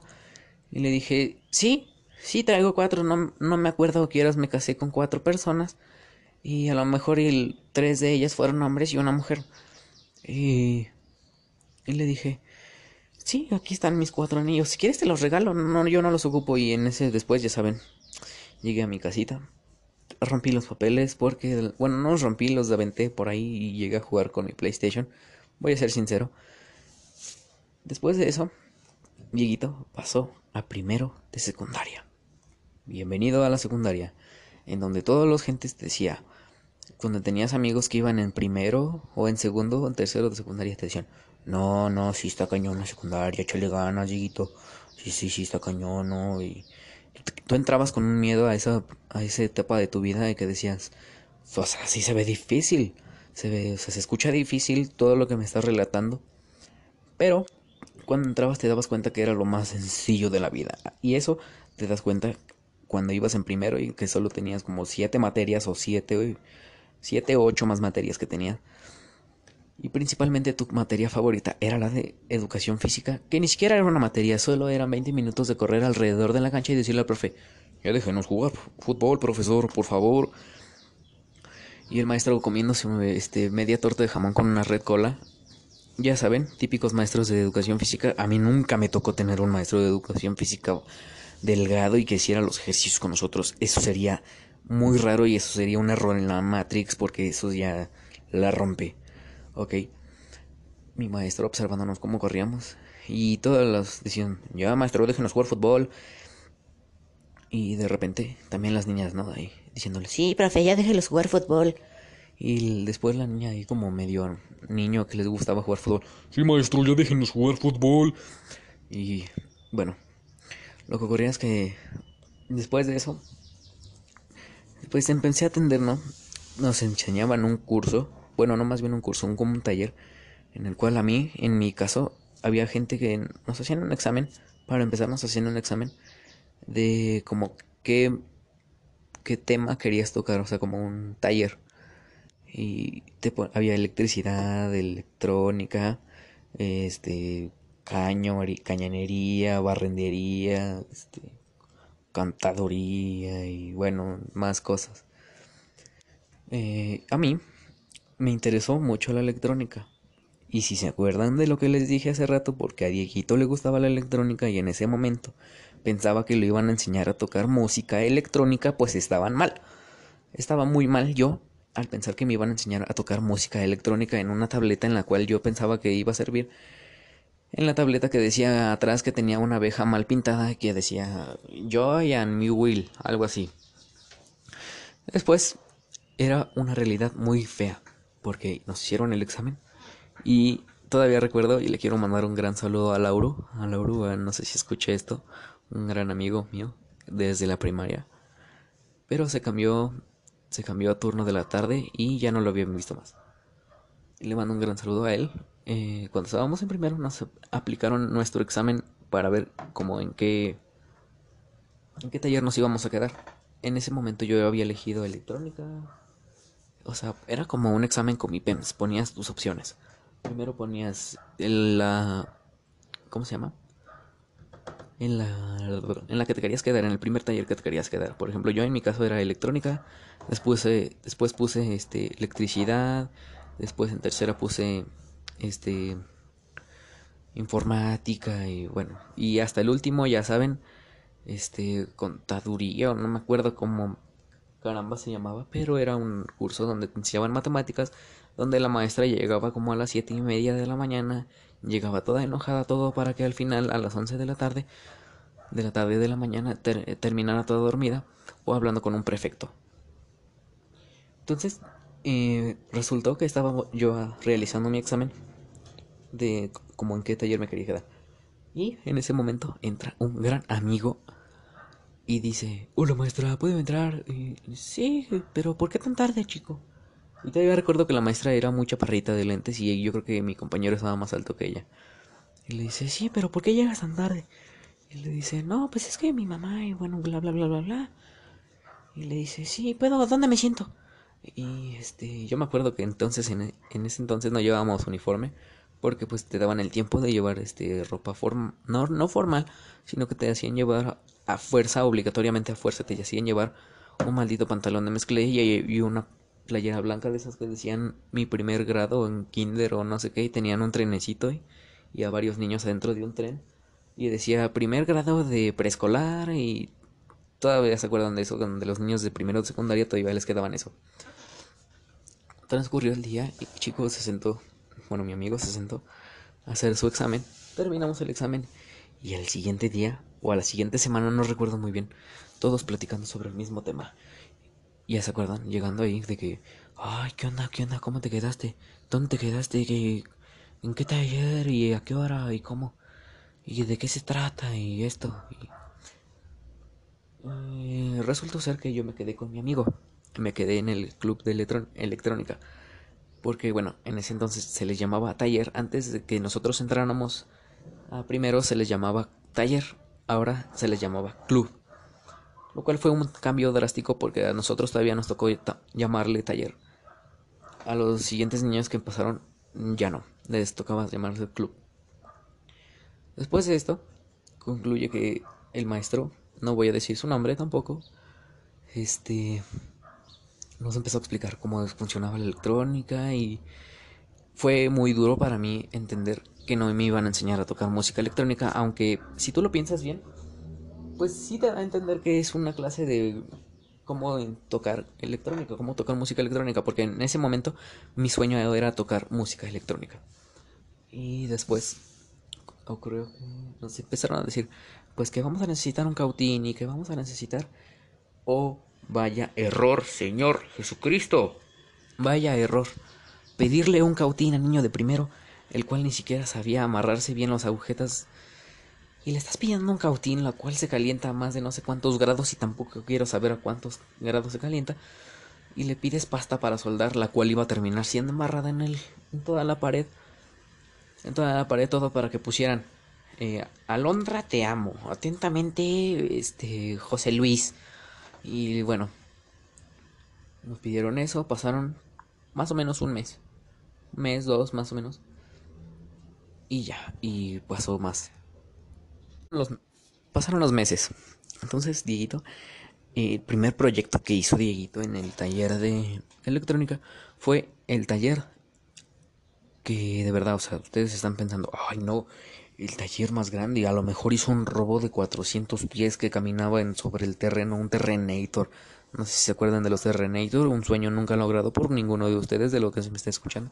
Y le dije, sí, sí traigo cuatro, no, no me acuerdo que eras, me casé con cuatro personas. Y a lo mejor el, tres de ellas fueron hombres y una mujer. Y, y le dije, sí, aquí están mis cuatro anillos. Si quieres te los regalo. No, yo no los ocupo. Y en ese después, ya saben, Llegué a mi casita, rompí los papeles porque, bueno, no los rompí, los aventé por ahí y llegué a jugar con mi PlayStation. Voy a ser sincero. Después de eso, Dieguito pasó a primero de secundaria. Bienvenido a la secundaria, en donde todos los gentes decía, cuando tenías amigos que iban en primero o en segundo o en tercero de secundaria te decían, no, no, sí está cañón la secundaria, échale ganas, Dieguito, sí, sí, sí está cañón, ¿no? Y tú entrabas con un miedo a esa, a esa etapa de tu vida de que decías, o sea, sí se ve difícil, se ve, o sea, se escucha difícil todo lo que me estás relatando, pero cuando entrabas te dabas cuenta que era lo más sencillo de la vida, y eso te das cuenta cuando ibas en primero y que solo tenías como siete materias o siete, siete o ocho más materias que tenías. Y principalmente tu materia favorita era la de educación física, que ni siquiera era una materia, solo eran 20 minutos de correr alrededor de la cancha y decirle al profe, ya déjenos jugar fútbol, profesor, por favor. Y el maestro comiéndose este, media torta de jamón con una red cola. Ya saben, típicos maestros de educación física. A mí nunca me tocó tener un maestro de educación física delgado y que hiciera los ejercicios con nosotros. Eso sería muy raro y eso sería un error en la Matrix porque eso ya la rompe. Ok. Mi maestro observándonos cómo corríamos. Y todas las decían, ya maestro, déjenos jugar fútbol. Y de repente también las niñas, ¿no? Ahí diciéndole, sí, profe, ya déjelos jugar fútbol. Y después la niña ahí como medio niño que les gustaba jugar fútbol. Sí, maestro, ya déjenos jugar fútbol. Y bueno, lo que ocurría es que después de eso, pues empecé a atender, ¿no? Nos enseñaban un curso, bueno, no más bien un curso, un, como un taller, en el cual a mí, en mi caso, había gente que nos hacían un examen, para empezar nos hacían un examen de como qué, qué tema querías tocar, o sea, como un taller. Y te, había electricidad, electrónica, este, caño, barrendería, este, cantadoría y bueno, más cosas. Eh, a mí me interesó mucho la electrónica. Y si se acuerdan de lo que les dije hace rato, porque a Dieguito le gustaba la electrónica y en ese momento pensaba que lo iban a enseñar a tocar música electrónica, pues estaban mal. Estaba muy mal yo al pensar que me iban a enseñar a tocar música electrónica en una tableta en la cual yo pensaba que iba a servir. En la tableta que decía atrás que tenía una abeja mal pintada que decía Joy and me will, algo así. Después era una realidad muy fea, porque nos hicieron el examen y todavía recuerdo y le quiero mandar un gran saludo a Lauro, a Lauro, no sé si escuché esto, un gran amigo mío desde la primaria. Pero se cambió, se cambió a turno de la tarde y ya no lo había visto más. Le mando un gran saludo a él. Eh, cuando estábamos en primero nos aplicaron nuestro examen para ver cómo en qué en qué taller nos íbamos a quedar. En ese momento yo había elegido electrónica. O sea, era como un examen con mi PEMS, ponías tus opciones. Primero ponías la ¿cómo se llama? En la, en la que te querías quedar, en el primer taller que te querías quedar. Por ejemplo, yo en mi caso era electrónica, después, eh, después puse este, electricidad, después en tercera puse este, informática y bueno, y hasta el último, ya saben, este, contaduría, no me acuerdo cómo caramba se llamaba, pero era un curso donde te enseñaban matemáticas, donde la maestra llegaba como a las siete y media de la mañana Llegaba toda enojada, todo para que al final, a las 11 de la tarde, de la tarde de la mañana, terminara toda dormida o hablando con un prefecto. Entonces, eh, resultó que estaba yo realizando mi examen de como en qué taller me quería quedar. Y en ese momento entra un gran amigo y dice, hola maestra, ¿puedo entrar? Sí, pero ¿por qué tan tarde, chico? Y todavía recuerdo que la maestra era muy chaparrita de lentes y yo creo que mi compañero estaba más alto que ella. Y le dice, sí, pero ¿por qué llegas tan tarde? Y le dice, no, pues es que mi mamá y bueno, bla, bla, bla, bla, bla. Y le dice, sí, ¿puedo? ¿Dónde me siento? Y este, yo me acuerdo que entonces, en, en ese entonces no llevábamos uniforme, porque pues te daban el tiempo de llevar este ropa form no, no formal, sino que te hacían llevar a fuerza, obligatoriamente a fuerza, te hacían llevar un maldito pantalón de mezclilla y una playera blanca de esas que decían mi primer grado en kinder o no sé qué y tenían un trenecito y, a varios niños adentro de un tren y decía primer grado de preescolar y todavía se acuerdan de eso, de los niños de primero de secundaria todavía les quedaban eso. Transcurrió el día y el chico se sentó, bueno mi amigo se sentó a hacer su examen, terminamos el examen y al siguiente día o a la siguiente semana no recuerdo muy bien, todos platicando sobre el mismo tema. Ya se acuerdan, llegando ahí, de que, ay, ¿qué onda? ¿Qué onda? ¿Cómo te quedaste? ¿Dónde te quedaste? ¿Qué, ¿En qué taller? ¿Y a qué hora? ¿Y cómo? ¿Y de qué se trata? Y esto. Eh, resultó ser que yo me quedé con mi amigo. Me quedé en el club de electrónica. Porque, bueno, en ese entonces se les llamaba taller. Antes de que nosotros entráramos primero se les llamaba taller. Ahora se les llamaba club lo cual fue un cambio drástico porque a nosotros todavía nos tocó llamarle taller. A los siguientes niños que pasaron ya no, les tocaba llamarse club. Después de esto, concluye que el maestro, no voy a decir su nombre tampoco, este nos empezó a explicar cómo funcionaba la electrónica y fue muy duro para mí entender que no me iban a enseñar a tocar música electrónica, aunque si tú lo piensas bien, pues sí te da a entender que es una clase de cómo tocar electrónica, cómo tocar música electrónica, porque en ese momento mi sueño era tocar música electrónica. Y después ocurrió que nos empezaron a decir, pues que vamos a necesitar un cautín y que vamos a necesitar... Oh, vaya error, Señor Jesucristo. Vaya error. Pedirle un cautín al niño de primero, el cual ni siquiera sabía amarrarse bien las agujetas. Y le estás pidiendo un cautín, la cual se calienta a más de no sé cuántos grados y tampoco quiero saber a cuántos grados se calienta. Y le pides pasta para soldar, la cual iba a terminar siendo amarrada en, el, en toda la pared. En toda la pared todo para que pusieran eh, Alondra te amo. Atentamente, este, José Luis. Y bueno, nos pidieron eso, pasaron más o menos un mes. Un mes, dos, más o menos. Y ya, y pasó más. Pasaron los meses. Entonces, Dieguito, el primer proyecto que hizo Dieguito en el taller de electrónica fue el taller que de verdad, o sea, ustedes están pensando, ay no, el taller más grande. A lo mejor hizo un robot de 400 pies que caminaba sobre el terreno, un Terrenator. No sé si se acuerdan de los Terrenator, un sueño nunca logrado por ninguno de ustedes de lo que se me está escuchando.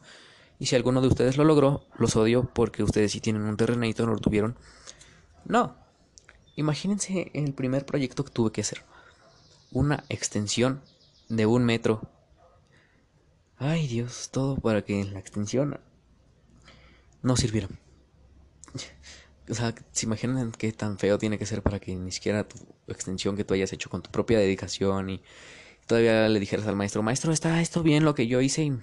Y si alguno de ustedes lo logró, los odio porque ustedes sí tienen un Terrenator, lo tuvieron. No. Imagínense el primer proyecto que tuve que hacer. Una extensión de un metro. Ay Dios, todo para que la extensión no sirviera. O sea, ¿se imaginan qué tan feo tiene que ser para que ni siquiera tu extensión que tú hayas hecho con tu propia dedicación y todavía le dijeras al maestro, maestro, está esto bien lo que yo hice y,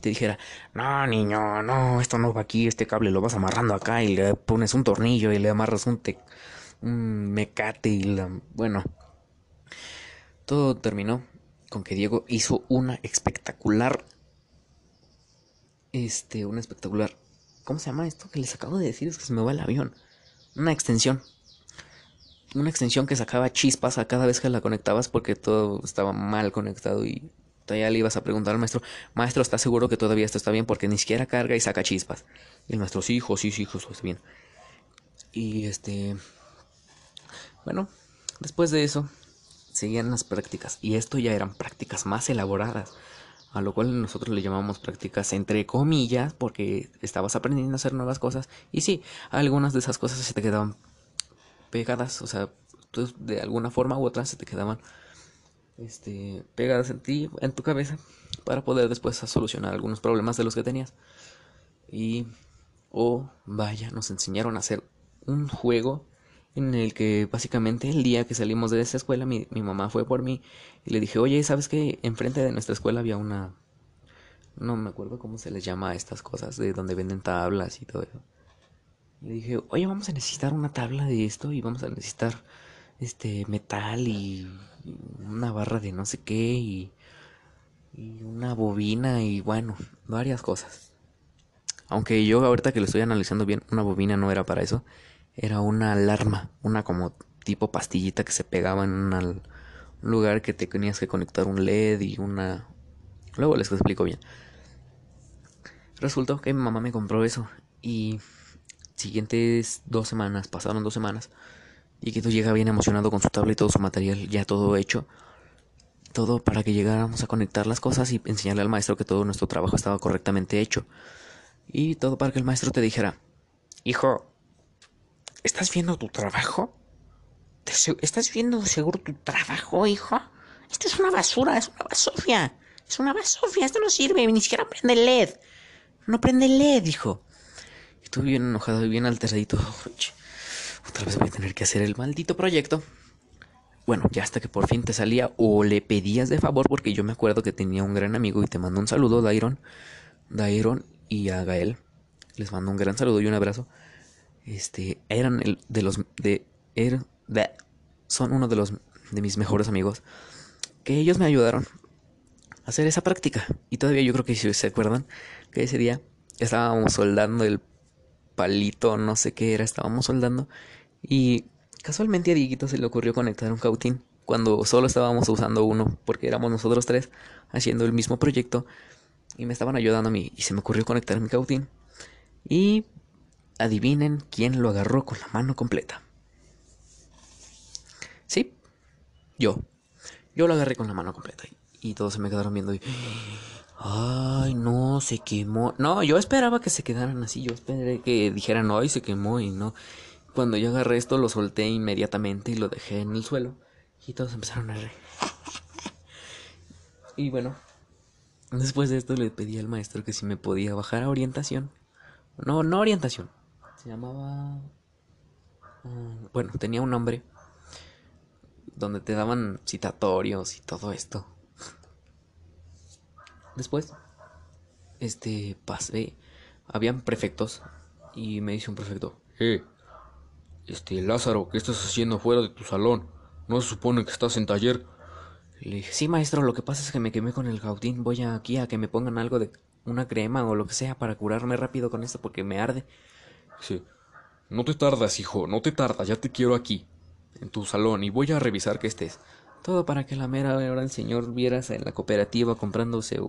te dijera, no, niño, no, esto no va aquí, este cable lo vas amarrando acá y le pones un tornillo y le amarras un, te un mecate y la... bueno. Todo terminó con que Diego hizo una espectacular, este, una espectacular ¿Cómo se llama esto que les acabo de decir? Es que se me va el avión. Una extensión. Una extensión que sacaba chispas a cada vez que la conectabas porque todo estaba mal conectado y todavía le ibas a preguntar al maestro, maestro, ¿está seguro que todavía esto está bien? Porque ni siquiera carga y saca chispas. Y el maestro, sí, hijo, sí, sí, bien. Y este... Bueno, después de eso, seguían las prácticas. Y esto ya eran prácticas más elaboradas a lo cual nosotros le llamamos prácticas entre comillas, porque estabas aprendiendo a hacer nuevas cosas. Y sí, algunas de esas cosas se te quedaban pegadas, o sea, de alguna forma u otra se te quedaban este, pegadas en ti, en tu cabeza, para poder después solucionar algunos problemas de los que tenías. Y, oh, vaya, nos enseñaron a hacer un juego en el que básicamente el día que salimos de esa escuela mi, mamá fue por mí y le dije, oye, ¿sabes qué? Enfrente de nuestra escuela había una... No me acuerdo cómo se les llama a estas cosas, de donde venden tablas y todo eso. Le dije, oye, vamos a necesitar una tabla de esto y vamos a necesitar este metal y una barra de no sé qué y, una bobina y bueno, varias cosas. Aunque yo ahorita que lo estoy analizando bien, una bobina no era para eso era una alarma, una como tipo pastillita que se pegaba en un lugar que te tenías que conectar un LED y una... Luego les explico bien. Resultó que mi mamá me compró eso y siguientes dos semanas, pasaron dos semanas, y que tú llega bien emocionado con su tablet y todo su material ya todo hecho. Todo para que llegáramos a conectar las cosas y enseñarle al maestro que todo nuestro trabajo estaba correctamente hecho. Y todo para que el maestro te dijera, hijo, ¿Estás viendo tu trabajo? ¿Estás viendo seguro tu trabajo, hijo? Esto es una basura, es una basofia. Es una basofia, esto no sirve, ni siquiera prende LED. No prende LED, hijo. Estuve bien enojado y bien alteradito. Otra vez voy a tener que hacer el maldito proyecto. Bueno, ya hasta que por fin te salía o le pedías de favor, porque yo me acuerdo que tenía un gran amigo y te mando un saludo, Dairon. Dairon y a Gael. Les mando un gran saludo y un abrazo este, eran el, de los, de, er, son uno de los, de mis mejores amigos, que ellos me ayudaron a hacer esa práctica. Y todavía yo creo que si se acuerdan, que ese día estábamos soldando el palito, no sé qué era, estábamos soldando, y casualmente a Dieguito se le ocurrió conectar un cautín cuando solo estábamos usando uno, porque éramos nosotros tres haciendo el mismo proyecto y me estaban ayudando a mí y se me ocurrió conectar mi cautín y adivinen quién lo agarró con la mano completa. Sí, yo. Yo lo agarré con la mano completa y, todos se me quedaron viendo. Ay, no, se quemó. No, yo esperaba que se quedaran así. Yo esperé que dijeran, ay, se quemó y no. Cuando yo agarré esto, lo solté inmediatamente y lo dejé en el suelo. Y todos empezaron a reír. Y bueno, después de esto le pedí al maestro que si me podía bajar a orientación. No, no orientación. Se llamaba... mm, Bueno, tenía un nombre. Donde te daban citatorios y todo esto. Después, este, pasé. Habían prefectos. Y me dice un prefecto. Eh, este, Lázaro, ¿qué estás haciendo fuera de tu salón? ¿No se supone que estás en taller? Le dije, sí, maestro, lo que pasa es que me quemé con el gautín. Voy aquí a que me pongan algo de una crema o lo que sea para curarme rápido con esto porque me arde. Dice, no te tardas, hijo, no te tardas, ya te quiero aquí, en tu salón, y voy a revisar que estés. Todo para que la mera hora el señor vieras en la cooperativa comprándose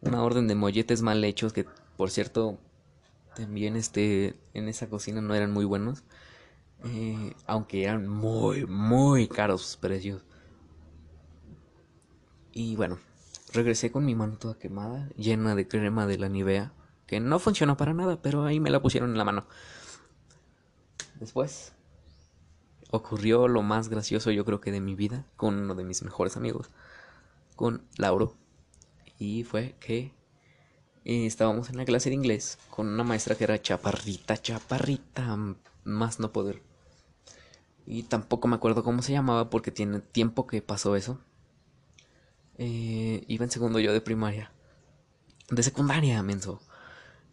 una orden de molletes mal hechos que, por cierto, también este, en esa cocina no eran muy buenos. Eh, aunque eran muy, muy caros sus precios. Y bueno, regresé con mi mano toda quemada, llena de crema de la Nivea, que no funcionó para nada, pero ahí me la pusieron en la mano. Después ocurrió lo más gracioso yo creo que de mi vida con uno de mis mejores amigos, con Lauro. Y fue que eh, estábamos en la clase de inglés con una maestra que era chaparrita, chaparrita, más no poder. Y tampoco me acuerdo cómo se llamaba porque tiene tiempo que pasó eso. Eh, iba en segundo yo de primaria. De secundaria, menso.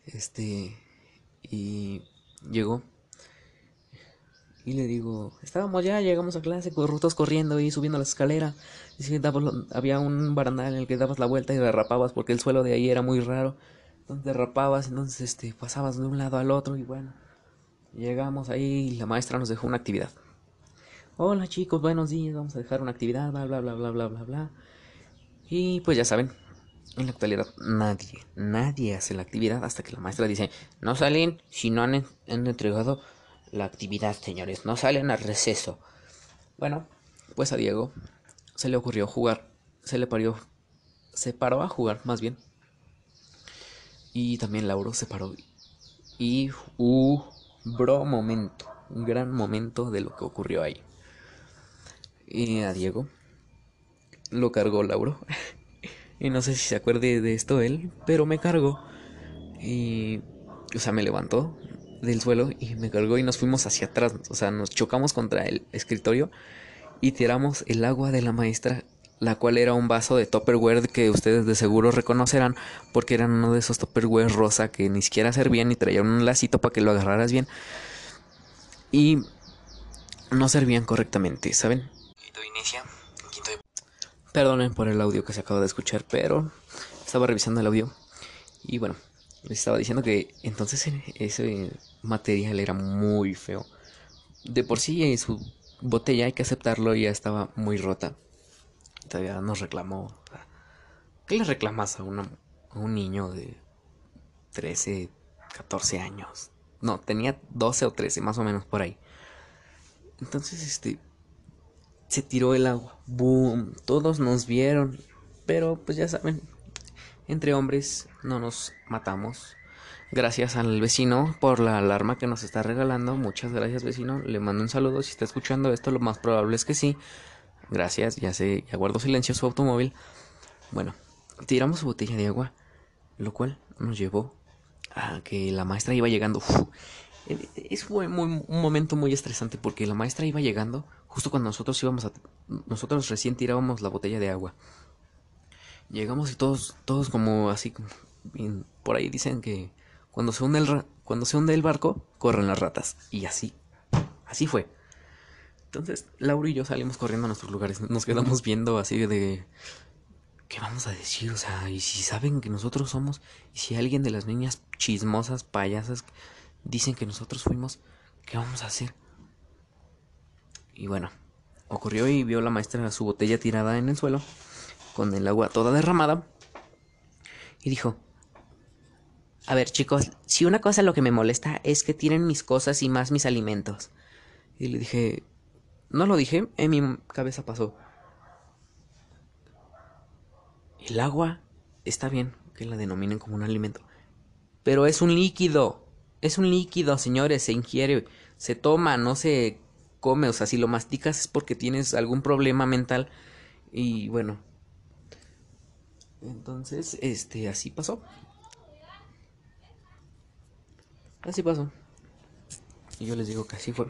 Este. Y llegó. Y le digo, estábamos ya, llegamos a clase, corrutos corriendo y subiendo la escalera. Y sí, dabas había un barandal en el que dabas la vuelta y derrapabas porque el suelo de ahí era muy raro. Entonces derrapabas, entonces este, pasabas de un lado al otro y bueno. Llegamos ahí y la maestra nos dejó una actividad. Hola chicos, buenos días, vamos a dejar una actividad, bla bla bla bla bla bla bla. Y pues ya saben, en la actualidad nadie, nadie hace la actividad hasta que la maestra dice, no salen si no han, en- han entregado la actividad, señores, no salen al receso. Bueno, pues a Diego se le ocurrió jugar, se le parió, se paró a jugar más bien. Y también Lauro se paró. Y uh, bro momento, un gran momento de lo que ocurrió ahí. Y a Diego lo cargó Lauro. y no sé si se acuerde de esto él, pero me cargó. Y, o sea, me levantó del suelo y me cargó y nos fuimos hacia atrás. O sea, nos chocamos contra el escritorio y tiramos el agua de la maestra, la cual era un vaso de Tupperware que ustedes de seguro reconocerán porque eran uno de esos Tupperware rosa que ni siquiera servían y traían un lacito para que lo agarraras bien. Y no servían correctamente, ¿saben? inicia. Perdonen por el audio que se acaba de escuchar, pero estaba revisando el audio y bueno, les estaba diciendo que entonces eh, ese material era muy feo. De por sí eh, su botella hay que aceptarlo ya estaba muy rota. Nos reclamó. ¿Qué le reclamas a, a un niño de 13, 14 años? No, tenía 12 o 13, más o menos por ahí. Entonces, este, se tiró el agua. Boom. Todos nos vieron. Pero pues ya saben, entre hombres no nos matamos. Gracias al vecino por la alarma que nos está regalando. Muchas gracias vecino. Le mando un saludo. Si está escuchando esto, lo más probable es que sí. Gracias. Ya sé, ya guardo silencio su automóvil. Bueno, tiramos su botella de agua. Lo cual nos llevó a que la maestra iba llegando. Uf, eh, es muy- un momento muy estresante porque la maestra iba llegando justo cuando nosotros íbamos a nosotros recién tirábamos la botella de agua llegamos y todos todos como así por ahí dicen que cuando se hunde el cuando se hunde el barco corren las ratas y así así fue entonces Laura y yo salimos corriendo a nuestros lugares nos quedamos viendo así de ¿Qué vamos a decir? O sea, y si saben que nosotros somos, y si alguien de las niñas chismosas, payasas, dicen que nosotros fuimos, ¿qué vamos a hacer? Y bueno, ocurrió y vio la maestra su botella tirada en el suelo, con el agua toda derramada, y dijo, a ver chicos, si una cosa lo que me molesta es que tienen mis cosas y más mis alimentos. Y le dije, no lo dije, en mi cabeza pasó. El agua está bien que la denominen como un alimento, pero es un líquido. Es un líquido, señores, se ingiere, se toma, no se come, o sea, si lo masticas es porque tienes algún problema mental y bueno. Entonces, este, así pasó. Así pasó. Y yo les digo que así fue.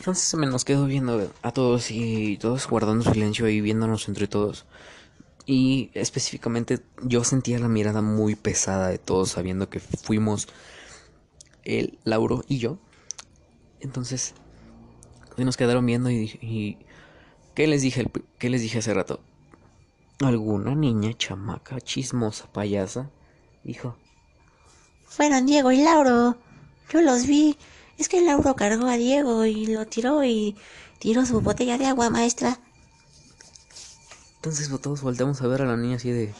Entonces me nos quedo viendo a todos y todos guardando silencio y viéndonos entre todos. Y específicamente yo sentía la mirada muy pesada de todos sabiendo que fuimos el Lauro y yo. Entonces nos quedaron viendo y, y ¿qué les dije qué les dije hace rato? ¿Alguna niña chamaca chismosa payasa? Dijo. Fueron Diego y Lauro. Yo los vi. Es que Lauro cargó a Diego y lo tiró y tiró su botella de agua, maestra. Entonces todos volteamos a ver a la niña así de...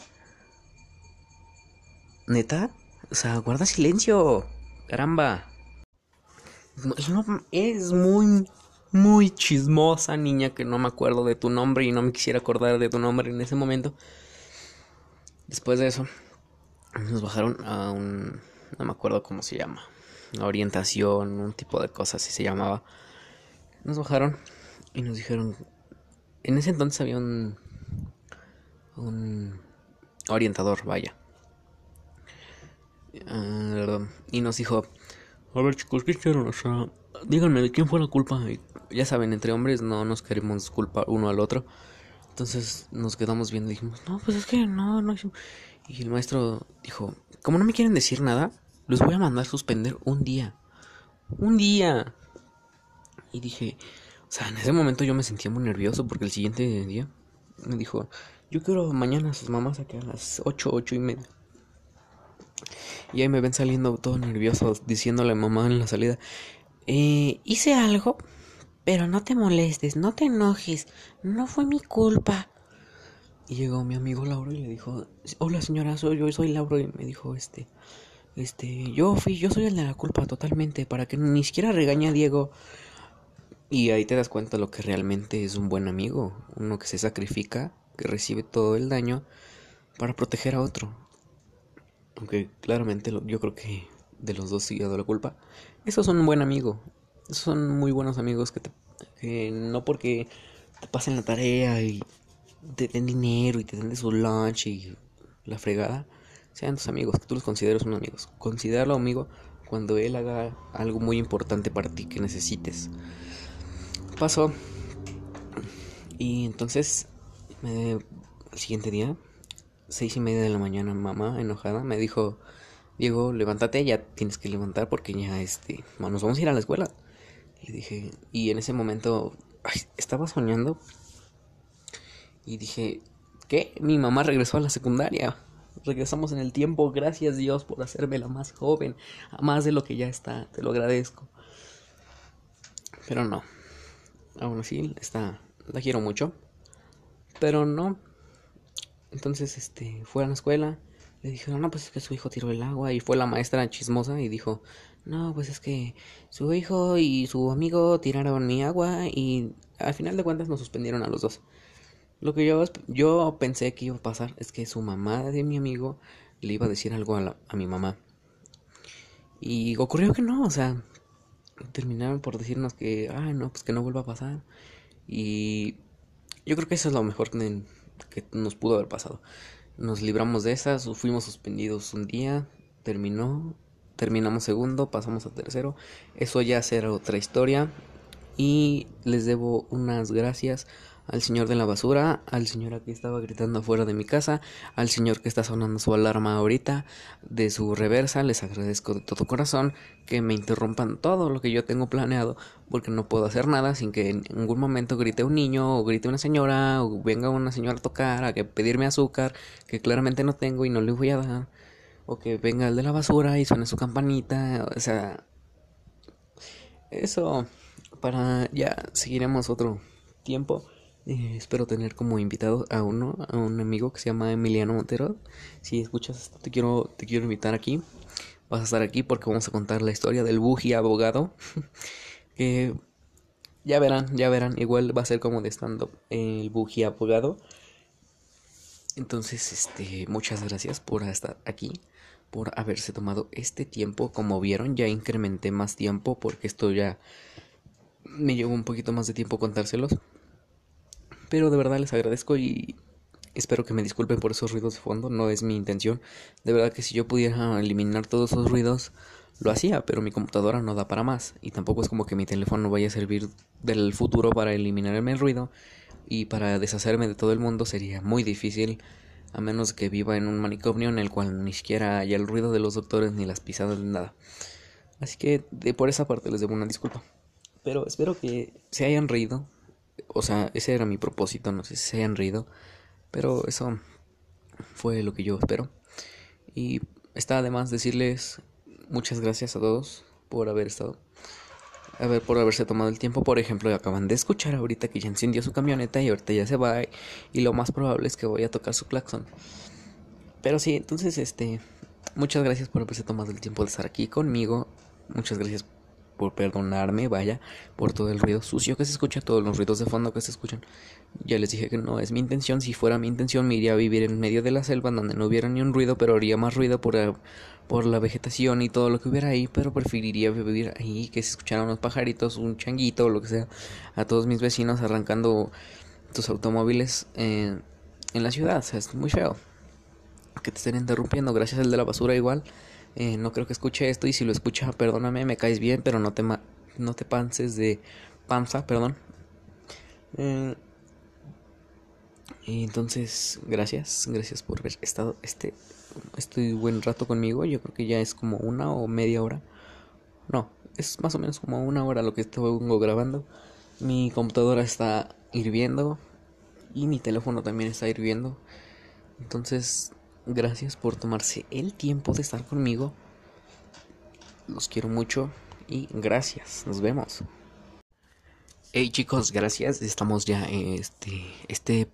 ¿Neta? O sea, guarda silencio. Caramba. es muy, muy chismosa niña que no me acuerdo de tu nombre y no me quisiera acordar de tu nombre en ese momento. Después de eso, nos bajaron a un... no me acuerdo cómo se llama. Orientación, un tipo de cosas así se llamaba. Nos bajaron y nos dijeron... En ese entonces había un... un orientador, vaya. Uh, y nos dijo... A ver chicos, ¿qué hicieron? O sea, díganme de quién fue la culpa. Ya saben, entre hombres no nos queremos culpar uno al otro. Entonces nos quedamos viendo y dijimos, no, pues es que no, no. Y el maestro dijo, como no me quieren decir nada, los voy a mandar suspender un día. Un día. Y dije, o sea, en ese momento yo me sentía muy nervioso porque el siguiente día me dijo, yo quiero mañana a sus mamás aquí a las 8, ocho y media. Y ahí me ven saliendo todo nervioso, diciéndole a mamá en la salida, eh, hice algo, pero no te molestes, no te enojes, no fue mi culpa. Y llegó mi amigo Lauro y le dijo, hola señora, soy yo, soy Lauro. Y me dijo, este, este, yo fui, yo soy el de la culpa totalmente, para que ni siquiera regañe a Diego. Y ahí te das cuenta lo que realmente es un buen amigo, uno que se sacrifica, que recibe todo el daño para proteger a otro. Aunque claramente yo creo que de los dos sí ha dado la culpa. Esos son un buen amigo. Esos son muy buenos amigos que, te, que no porque te pasen la tarea y te den dinero y te den de su lunch y la fregada, sean tus amigos, que tú los consideres unos amigos. Considéralo amigo cuando él haga algo muy importante para ti que necesites. Pasó. Y entonces, el siguiente día, seis y media de la mañana, mamá, enojada, me dijo, Diego, levántate, ya tienes que levantar porque ya, este, nos vamos a ir a la escuela. Y dije, y en ese momento, estaba soñando y dije, ¿qué? Mi mamá regresó a la secundaria. Regresamos en el tiempo, gracias Dios por hacerme la más joven, más de lo que ya está, te lo agradezco. Pero no, aún así, está, la quiero mucho. Pero no. Entonces, este, fue a la escuela, le dijeron, no, pues es que su hijo tiró el agua y fue la maestra chismosa y dijo, no, pues es que su hijo y su amigo tiraron mi agua y al final de cuentas nos suspendieron a los dos. Lo que yo, yo pensé que iba a pasar es que su mamá de mi amigo le iba a decir algo a, a mi mamá. Y ocurrió que no, o sea, terminaron por decirnos que, ah, no, pues que no vuelva a pasar. Y yo creo que eso es lo mejor que, que nos pudo haber pasado. Nos libramos de esas, fuimos suspendidos un día, terminó, terminamos segundo, pasamos a tercero. Eso ya será otra historia. Y les debo unas gracias al señor de la basura, al señor que estaba gritando afuera de mi casa, al señor que está sonando su alarma ahorita, de su reversa, les agradezco de todo corazón que me interrumpan todo lo que yo tengo planeado, porque no puedo hacer nada sin que en ningún momento grite un niño, o grite una señora, o venga una señora a tocar, a que pedirme azúcar, que claramente no tengo y no le voy a dar, o que venga el de la basura y suene su campanita, o sea, eso para ya seguiremos otro tiempo. Eh, espero tener como invitado a uno, a un amigo que se llama Emiliano Montero. Si escuchas esto, te quiero, te quiero invitar aquí. Vas a estar aquí porque vamos a contar la historia del Buji abogado. que ya verán, ya verán. Igual va a ser como de stand-up el Buji abogado. Entonces, este, muchas gracias por estar aquí, por haberse tomado este tiempo. Como vieron, ya incrementé más tiempo porque esto ya me llevó un poquito más de tiempo contárselos. Pero de verdad les agradezco y espero que me disculpen por esos ruidos de fondo, no es mi intención. De verdad que si yo pudiera eliminar todos esos ruidos, lo hacía, pero mi computadora no da para más. Y tampoco es como que mi teléfono vaya a servir del futuro para eliminarme el ruido. Y para deshacerme de todo el mundo sería muy difícil, a menos que viva en un manicomio en el cual ni siquiera haya el ruido de los doctores ni las pisadas ni nada. Así que de por esa parte les debo una disculpa. Pero espero que se hayan reído. O sea, ese era mi propósito, no sé si se hayan reído. Pero eso fue lo que yo espero. Y está además decirles muchas gracias a todos por haber estado. A ver, por haberse tomado el tiempo. Por ejemplo, acaban de escuchar ahorita que ya encendió su camioneta y ahorita ya se va. Y lo más probable es que voy a tocar su claxon. Pero sí, entonces, este. Muchas gracias por haberse tomado el tiempo de estar aquí conmigo. Muchas gracias por perdonarme, vaya, por todo el ruido sucio que se escucha, todos los ruidos de fondo que se escuchan. Ya les dije que no es mi intención, si fuera mi intención me iría a vivir en medio de la selva donde no hubiera ni un ruido, pero haría más ruido por, eh, por la vegetación y todo lo que hubiera ahí, pero preferiría vivir ahí, que se escucharan unos pajaritos, un changuito lo que sea, a todos mis vecinos arrancando tus automóviles en la ciudad, o sea, es muy feo. Que te estén interrumpiendo, gracias al de la basura igual. Eh, no creo que escuche esto y si lo escucha, perdóname, me caes bien, pero no te, no te pances de panza, perdón. Eh, entonces, gracias, gracias por haber estado este, este buen rato conmigo. Yo creo que ya es como una o media hora. No, es más o menos como una hora lo que estoy grabando. Mi computadora está hirviendo y mi teléfono también está hirviendo. Entonces, Gracias por tomarse el tiempo de estar conmigo. Los quiero mucho y gracias. Nos vemos. Hey chicos, gracias. Estamos ya este este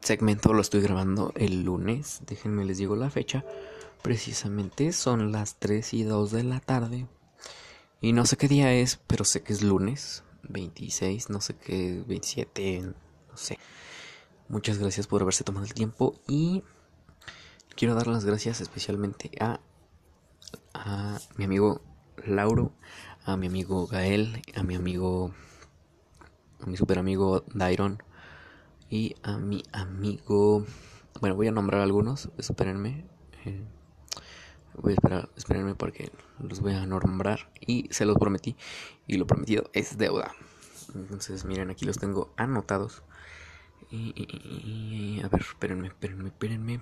segmento lo estoy grabando el lunes. Déjenme les digo la fecha. Precisamente son las 3 y 2 de la tarde. Y no sé qué día es, pero sé que es lunes 26, no sé qué 27, no sé. Muchas gracias por haberse tomado el tiempo y quiero dar las gracias especialmente a, mi amigo Lauro, a mi amigo Gael, a mi amigo, a mi super amigo Dairon y a mi amigo, bueno, voy a nombrar algunos, espérenme, eh, voy a esperar, espérenme porque los voy a nombrar y se los prometí y lo prometido es deuda. Entonces, miren, aquí los tengo anotados. Y, y a ver, espérenme, espérenme, espérenme.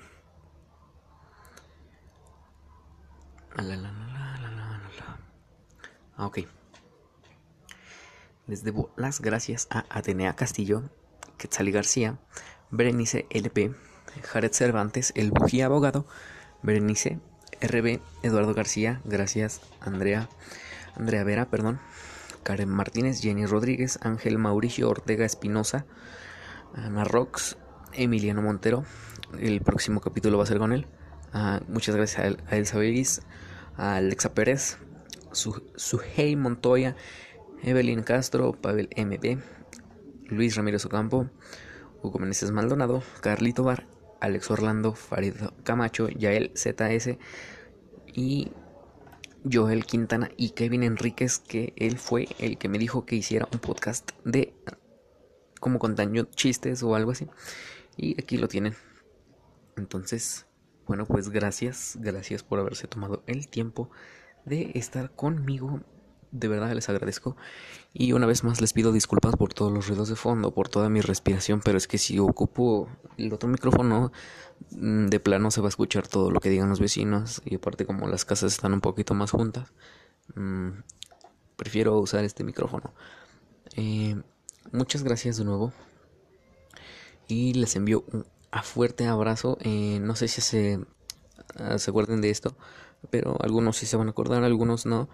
Ok. Les debo las gracias a Atenea Castillo, Quetzali García, Berenice LP, Jared Cervantes, El Bujía Abogado, Berenice RB, Eduardo García, gracias Andrea, Andrea Vera, perdón, Karen Martínez, Jenny Rodríguez, Ángel Mauricio Ortega Espinosa, Ana Rox, Emiliano Montero, el próximo capítulo va a ser con él. Ah, muchas gracias a, Elsa Belis, Alexa Pérez, Suhey Montoya, Evelyn Castro, Pavel MB, Luis Ramírez Ocampo, Hugo Meneses Maldonado, Carlito Bar, Alex Orlando, Farid Camacho, Yael ZS y Joel Quintana y Kevin Enríquez, que él fue el que me dijo que hiciera un podcast de como contando chistes o algo así. Y aquí lo tienen. Entonces, bueno, pues gracias, gracias por haberse tomado el tiempo de estar conmigo. De verdad les agradezco. Y una vez más les pido disculpas por todos los ruidos de fondo, por toda mi respiración, pero es que si ocupo el otro micrófono, mm, de plano se va a escuchar todo lo que digan los vecinos. Y aparte como las casas están un poquito más juntas, mm, prefiero usar este micrófono. Eh, muchas gracias de nuevo. Y les envío un a fuerte abrazo. Eh, no sé si se, ah, se acuerden de esto, pero algunos sí se van a acordar, algunos no.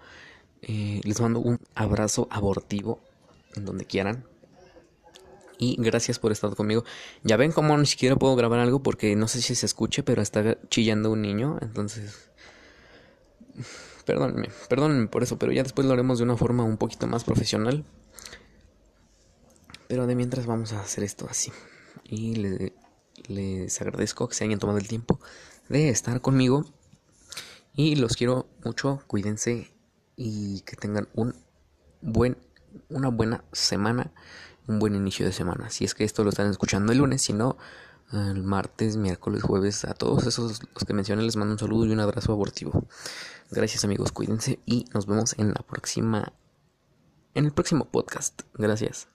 Eh, les mando un abrazo abortivo en donde quieran. Y gracias por estar conmigo. Ya ven cómo ni siquiera puedo grabar algo porque no sé si se escuche, pero está chillando un niño. Entonces... Perdónenme, perdónenme por eso, pero ya después lo haremos de una forma un poquito más profesional. Pero de mientras vamos a hacer esto así. Y les agradezco que se hayan tomado el tiempo de estar conmigo. Y los quiero mucho, cuídense y que tengan un buen, una buena semana, un buen inicio de semana. Si es que esto lo están escuchando el lunes, si no, el martes, miércoles, jueves, a todos esos los que mencioné les mando un saludo y un abrazo abortivo. Gracias amigos, cuídense y nos vemos en la próxima, en el próximo podcast. Gracias.